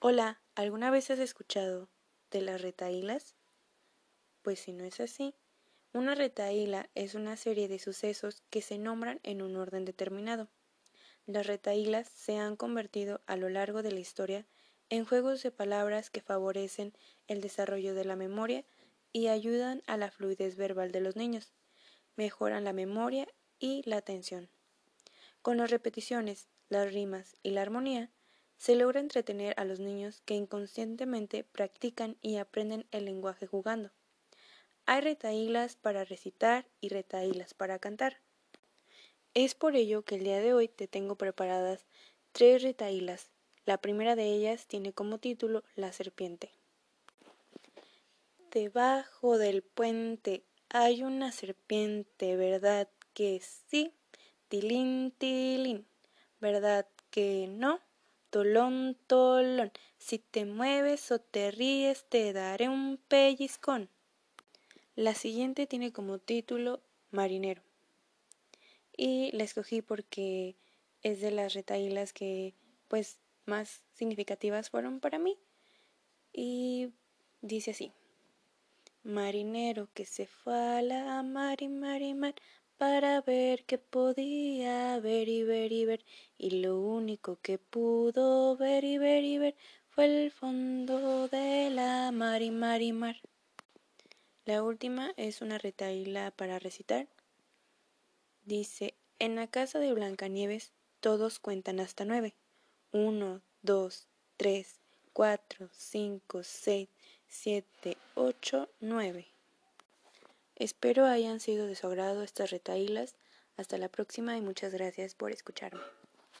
Hola, ¿alguna vez has escuchado de las retaílas? Pues si no es así, una retaíla es una serie de sucesos que se nombran en un orden determinado. Las retaílas se han convertido a lo largo de la historia en juegos de palabras que favorecen el desarrollo de la memoria y ayudan a la fluidez verbal de los niños, mejoran la memoria y la atención. Con las repeticiones, las rimas y la armonía, se logra entretener a los niños que inconscientemente practican y aprenden el lenguaje jugando. Hay retaílas para recitar y retaílas para cantar. Es por ello que el día de hoy te tengo preparadas tres retaílas. La primera de ellas tiene como título La serpiente. Debajo del puente hay una serpiente, ¿verdad que sí? Tilín, tilín, ¿verdad que no? Tolón, tolón, si te mueves o te ríes te daré un pellizcón. La siguiente tiene como título Marinero. Y la escogí porque es de las retaílas que pues más significativas fueron para mí. Y dice así. Marinero que se fue a la mar y mar y mar para ver qué podía ver y ver y ver, y lo único que pudo ver y ver y ver fue el fondo de la mar y mar y mar. La última es una retaíla para recitar. Dice, en la casa de Blancanieves todos cuentan hasta nueve. Uno, dos, tres, cuatro, cinco, seis, siete, ocho, nueve. Espero hayan sido de su agrado estas retaílas. Hasta la próxima y muchas gracias por escucharme.